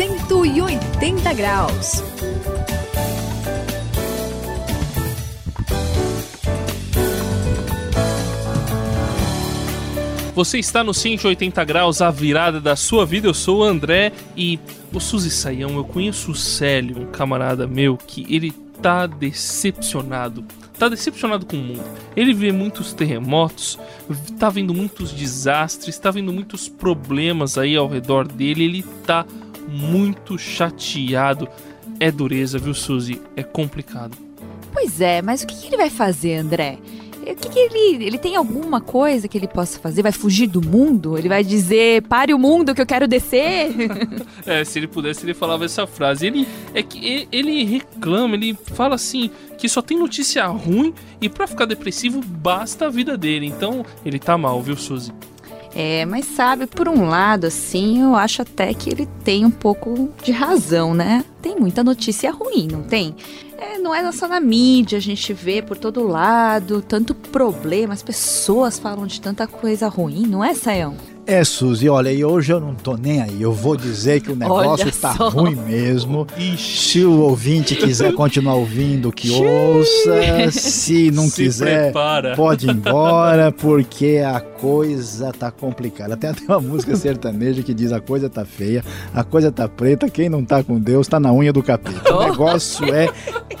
180 graus. Você está no 180 graus, a virada da sua vida. Eu sou o André e o Suzy Saião. Eu conheço o Célio, um camarada meu, que ele tá decepcionado. Tá decepcionado com o mundo. Ele vê muitos terremotos, tá vendo muitos desastres, tá vendo muitos problemas aí ao redor dele. Ele tá muito chateado. É dureza, viu, Suzy? É complicado. Pois é, mas o que ele vai fazer, André? O que, que, ele. Ele tem alguma coisa que ele possa fazer? Vai fugir do mundo? Ele vai dizer, pare o mundo que eu quero descer? é, se ele pudesse, ele falava essa frase. Ele é que ele reclama, ele fala assim que só tem notícia ruim e para ficar depressivo basta a vida dele. Então ele tá mal, viu, Suzy? É, mas sabe, por um lado, assim, eu acho até que ele tem um pouco de razão, né? Tem muita notícia ruim, não tem? É, não é só na mídia, a gente vê por todo lado, tanto problema, as pessoas falam de tanta coisa ruim, não é, Sayão? É, Suzy, olha, e hoje eu não tô nem aí. Eu vou dizer que o negócio tá ruim mesmo. Ixi. Se o ouvinte quiser continuar ouvindo, que ouça. Se não Se quiser, prepara. pode ir embora, porque a coisa tá complicada. Tem até uma música sertaneja que diz: a coisa tá feia, a coisa tá preta, quem não tá com Deus tá na unha do capeta. O negócio é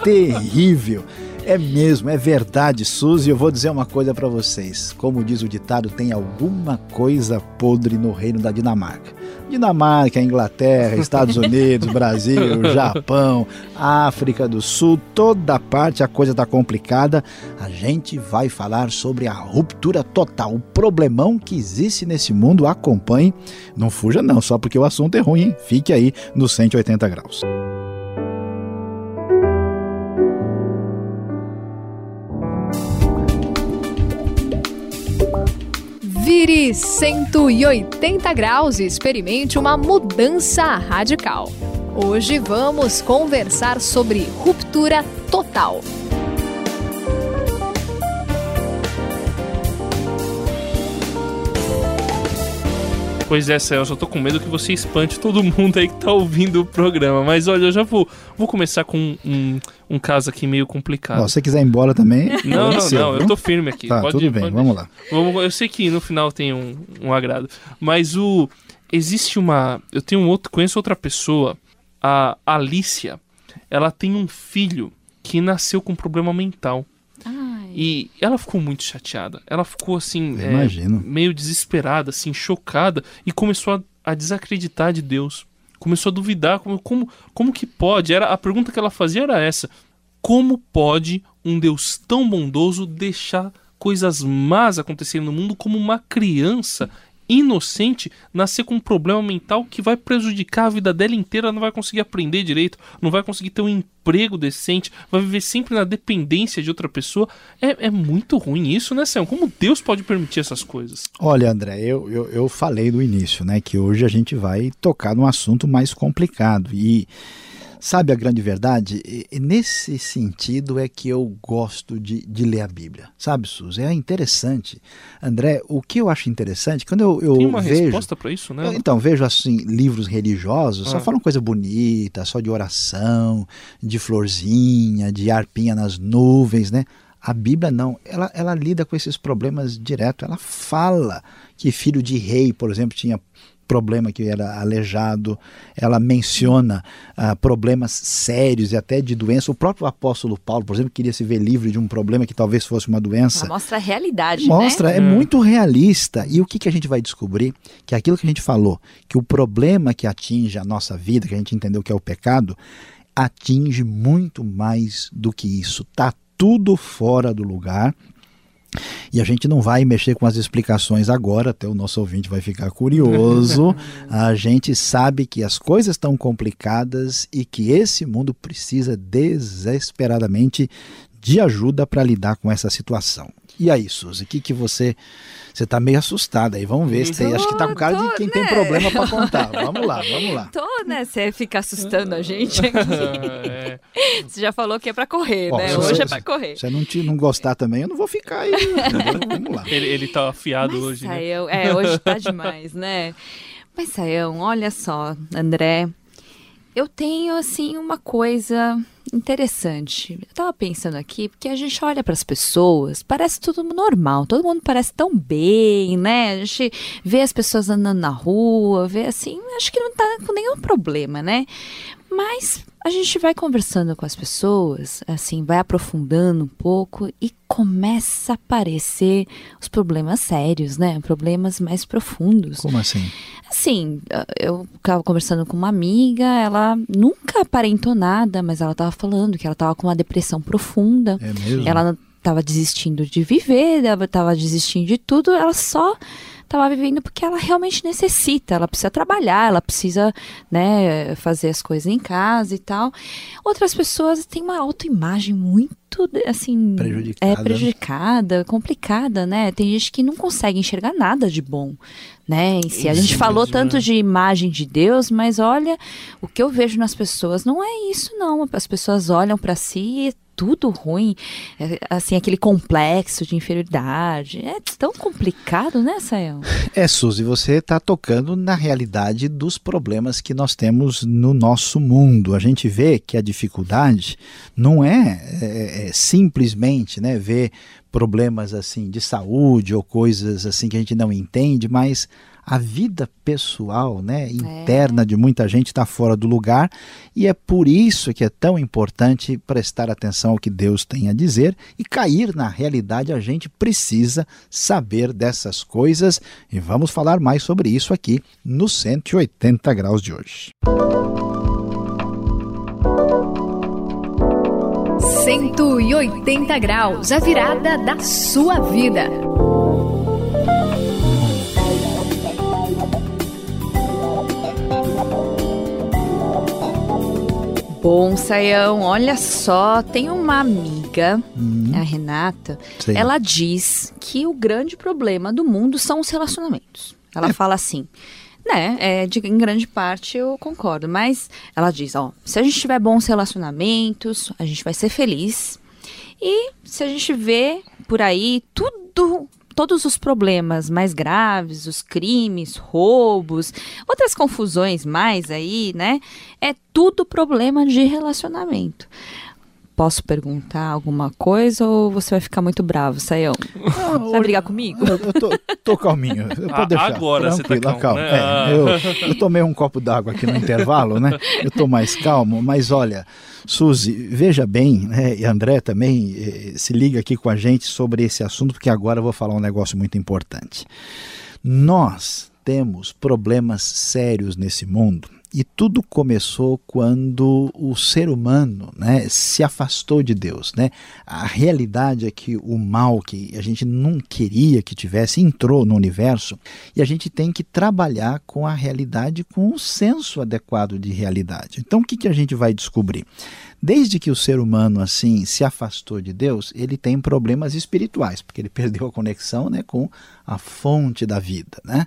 terrível. É mesmo, é verdade, Suzy. Eu vou dizer uma coisa para vocês. Como diz o ditado, tem alguma coisa podre no reino da Dinamarca. Dinamarca, Inglaterra, Estados Unidos, Brasil, Japão, África do Sul, toda parte a coisa está complicada. A gente vai falar sobre a ruptura total, o problemão que existe nesse mundo. Acompanhe, não fuja não, só porque o assunto é ruim. Hein? Fique aí no 180 graus. Vire 180 graus e experimente uma mudança radical. Hoje vamos conversar sobre ruptura total. Pois é, Céu, eu só tô com medo que você espante todo mundo aí que tá ouvindo o programa. Mas olha, eu já vou, vou começar com um, um caso aqui meio complicado. se você quiser ir embora também. Não, não, não, eu tô firme aqui. Tá, pode, tudo bem, pode... vamos lá. Eu sei que no final tem um, um agrado. Mas o. Existe uma. Eu tenho um outro. Conheço outra pessoa, a Alicia. Ela tem um filho que nasceu com problema mental. E ela ficou muito chateada. Ela ficou assim, é, meio desesperada, assim, chocada e começou a, a, desacreditar de Deus. Começou a duvidar como, como, como que pode? Era a pergunta que ela fazia era essa: como pode um Deus tão bondoso deixar coisas más acontecerem no mundo como uma criança inocente nascer com um problema mental que vai prejudicar a vida dela inteira, não vai conseguir aprender direito, não vai conseguir ter um emprego decente, vai viver sempre na dependência de outra pessoa. É, é muito ruim isso, né, Sam? Como Deus pode permitir essas coisas? Olha, André, eu, eu, eu falei no início, né, que hoje a gente vai tocar num assunto mais complicado e Sabe a grande verdade? E, nesse sentido é que eu gosto de, de ler a Bíblia. Sabe, Suzy? É interessante. André, o que eu acho interessante, quando eu, eu Tem uma vejo. resposta para isso, né? Eu, então, vejo assim, livros religiosos, ah. só falam coisa bonita, só de oração, de florzinha, de arpinha nas nuvens, né? A Bíblia não, ela, ela lida com esses problemas direto. Ela fala que filho de rei, por exemplo, tinha problema que era aleijado, ela menciona uh, problemas sérios e até de doença. O próprio apóstolo Paulo, por exemplo, queria se ver livre de um problema que talvez fosse uma doença. Ela mostra a realidade, Mostra, né? é hum. muito realista. E o que, que a gente vai descobrir? Que aquilo que a gente falou, que o problema que atinge a nossa vida, que a gente entendeu que é o pecado, atinge muito mais do que isso. Está tudo fora do lugar e a gente não vai mexer com as explicações agora, até o nosso ouvinte vai ficar curioso. a gente sabe que as coisas estão complicadas e que esse mundo precisa desesperadamente de ajuda para lidar com essa situação. E aí, Suzy, o que, que você. Você tá meio assustada aí, vamos ver. Você acho que tá com cara tô, de quem né? tem problema para contar. Vamos lá, vamos lá. Tô, né? Você fica assustando a gente aqui. É. Você já falou que é para correr, Ó, né? Hoje você, é para correr. Se não, te, não gostar também, eu não vou ficar aí. vamos lá. Ele, ele tá afiado Mas, hoje. Saião, né? É, hoje tá demais, né? Mas, Saião, olha só, André. eu tenho assim uma coisa interessante. Eu tava pensando aqui, porque a gente olha para as pessoas, parece tudo normal, todo mundo parece tão bem, né? A gente vê as pessoas andando na rua, vê assim, acho que não tá com nenhum problema, né? Mas a gente vai conversando com as pessoas, assim, vai aprofundando um pouco e começa a aparecer os problemas sérios, né? Problemas mais profundos. Como assim? Assim, eu estava conversando com uma amiga, ela nunca aparentou nada, mas ela estava falando que ela estava com uma depressão profunda. É mesmo? Ela estava desistindo de viver, ela estava desistindo de tudo, ela só estava vivendo porque ela realmente necessita, ela precisa trabalhar, ela precisa, né, fazer as coisas em casa e tal. Outras pessoas têm uma autoimagem muito assim prejudicada. é prejudicada, complicada, né? Tem gente que não consegue enxergar nada de bom, né? Si. A gente falou tanto né? de imagem de Deus, mas olha, o que eu vejo nas pessoas não é isso não. As pessoas olham para si e tudo ruim, é, assim, aquele complexo de inferioridade. É tão complicado, né, Sael? É, Suzy, você está tocando na realidade dos problemas que nós temos no nosso mundo. A gente vê que a dificuldade não é, é, é simplesmente né, ver problemas assim de saúde ou coisas assim que a gente não entende, mas a vida pessoal, né, é. interna é. de muita gente está fora do lugar e é por isso que é tão importante prestar atenção ao que Deus tem a dizer e cair na realidade. A gente precisa saber dessas coisas e vamos falar mais sobre isso aqui no 180 graus de hoje. 180 graus, a virada da sua vida. Bom, Saião, olha só, tem uma amiga, uhum. a Renata, Sim. ela diz que o grande problema do mundo são os relacionamentos. Ela é. fala assim, né, é, de, em grande parte eu concordo, mas ela diz, ó, se a gente tiver bons relacionamentos, a gente vai ser feliz. E se a gente vê por aí tudo todos os problemas mais graves, os crimes, roubos, outras confusões mais aí, né? É tudo problema de relacionamento. Posso perguntar alguma coisa ou você vai ficar muito bravo, Saião? Ah, você vai brigar comigo? Eu, eu tô, tô calminho. Eu ah, deixar. Agora você tá calmo, Né? É, eu, eu tomei um copo d'água aqui no intervalo, né? Eu tô mais calmo, mas olha, Suzy, veja bem, né, e André também eh, se liga aqui com a gente sobre esse assunto, porque agora eu vou falar um negócio muito importante. Nós temos problemas sérios nesse mundo e tudo começou quando o ser humano né, se afastou de Deus. Né? A realidade é que o mal que a gente não queria que tivesse entrou no universo e a gente tem que trabalhar com a realidade, com o senso adequado de realidade. Então, o que, que a gente vai descobrir? Desde que o ser humano assim se afastou de Deus, ele tem problemas espirituais, porque ele perdeu a conexão né, com a fonte da vida. Né?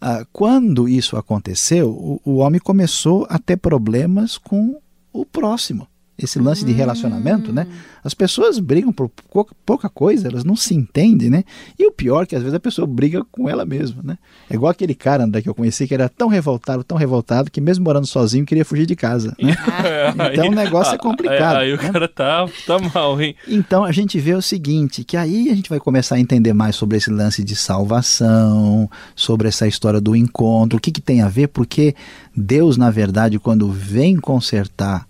Ah, quando isso aconteceu, o, o homem começou a ter problemas com o próximo esse lance de relacionamento, né? Hum. As pessoas brigam por pouca coisa, elas não se entendem, né? E o pior é que às vezes a pessoa briga com ela mesma, né? É igual aquele cara André, que eu conheci que era tão revoltado, tão revoltado, que mesmo morando sozinho queria fugir de casa, né? então o negócio é complicado. Aí, aí né? o cara tá, tá mal, hein? Então a gente vê o seguinte, que aí a gente vai começar a entender mais sobre esse lance de salvação, sobre essa história do encontro, o que, que tem a ver, porque Deus, na verdade, quando vem consertar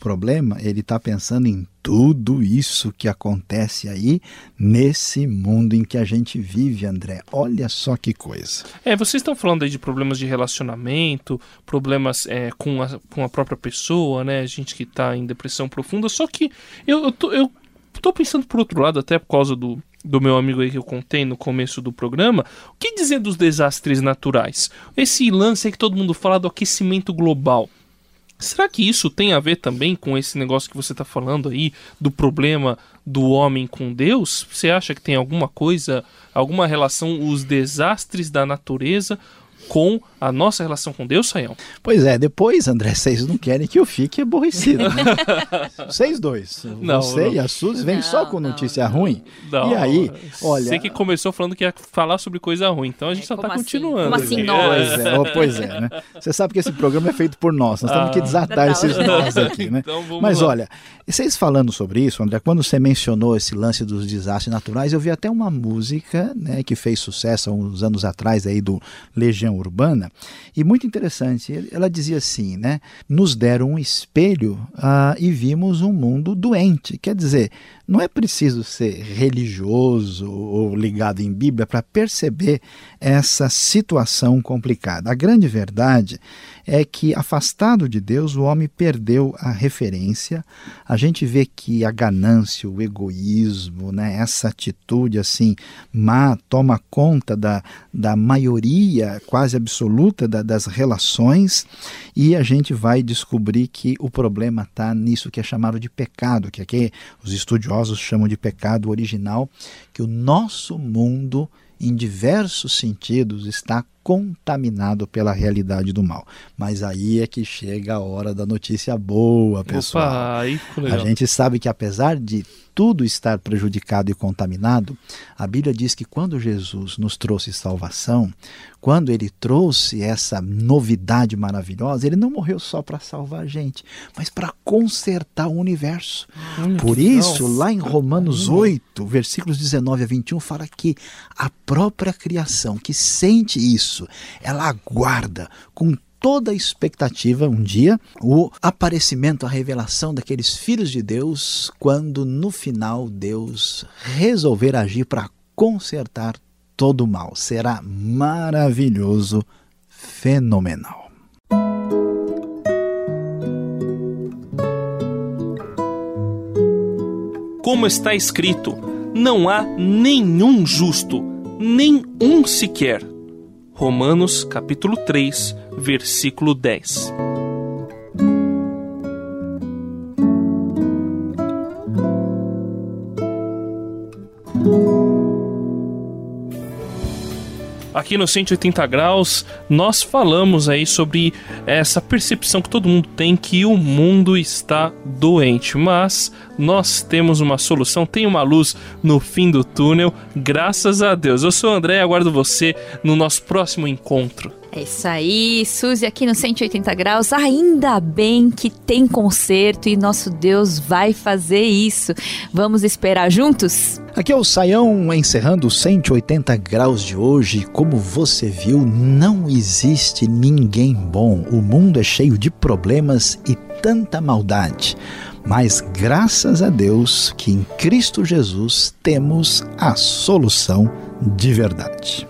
problema, ele está pensando em tudo isso que acontece aí nesse mundo em que a gente vive, André. Olha só que coisa. É, vocês estão falando aí de problemas de relacionamento, problemas é, com, a, com a própria pessoa, né? Gente que está em depressão profunda. Só que eu, eu, tô, eu tô pensando por outro lado, até por causa do, do meu amigo aí que eu contei no começo do programa, o que dizer dos desastres naturais? Esse lance aí que todo mundo fala do aquecimento global. Será que isso tem a ver também com esse negócio que você está falando aí, do problema do homem com Deus? Você acha que tem alguma coisa, alguma relação, os desastres da natureza com a nossa relação com Deus, Saião? Pois é, depois, André, vocês não querem que eu fique aborrecido. Né? vocês dois. Não, você não. e a Suzy vêm só com notícia não, ruim. Não, e aí, olha. Você que começou falando que ia falar sobre coisa ruim, então a gente é, só está assim? continuando. Como assim nós? Pois é, pois é, né? Você sabe que esse programa é feito por nós, nós ah, temos que desatar esses nós aqui, né? Então, Mas lá. olha, vocês falando sobre isso, André, quando você mencionou esse lance dos desastres naturais, eu vi até uma música né, que fez sucesso há uns anos atrás aí do Legião Urbana, e muito interessante, ela dizia assim, né? Nos deram um espelho uh, e vimos um mundo doente. Quer dizer, não é preciso ser religioso ou ligado em Bíblia para perceber essa situação complicada. A grande verdade é que, afastado de Deus, o homem perdeu a referência. A gente vê que a ganância, o egoísmo, né, essa atitude assim má toma conta da, da maioria quase absoluta da, das relações e a gente vai descobrir que o problema está nisso que é chamado de pecado, que aqui os estudiosos chamam de pecado original, que o nosso mundo em diversos sentidos, está contaminado pela realidade do mal. Mas aí é que chega a hora da notícia boa, pessoal. Opa, aí a gente sabe que apesar de tudo estar prejudicado e contaminado, a Bíblia diz que quando Jesus nos trouxe salvação, quando ele trouxe essa novidade maravilhosa, ele não morreu só para salvar a gente, mas para consertar o universo. Hum, Por isso, nossa. lá em Romanos 8, versículos 19 a 21, fala que a própria criação que sente isso, ela aguarda com toda a expectativa um dia o aparecimento, a revelação daqueles filhos de Deus, quando no final Deus resolver agir para consertar todo o mal. Será maravilhoso, fenomenal. Como está escrito, não há nenhum justo, nem um sequer. Romanos capítulo 3, versículo 10. Aqui no 180 graus, nós falamos aí sobre essa percepção que todo mundo tem que o mundo está doente, mas nós temos uma solução, tem uma luz no fim do túnel, graças a Deus. Eu sou o André e aguardo você no nosso próximo encontro. É isso aí, Suzy aqui no 180 graus. Ainda bem que tem concerto e nosso Deus vai fazer isso. Vamos esperar juntos? Aqui é o Saião encerrando os 180 graus de hoje. Como você viu, não existe ninguém bom. O mundo é cheio de problemas e tanta maldade. Mas graças a Deus que em Cristo Jesus temos a solução de verdade.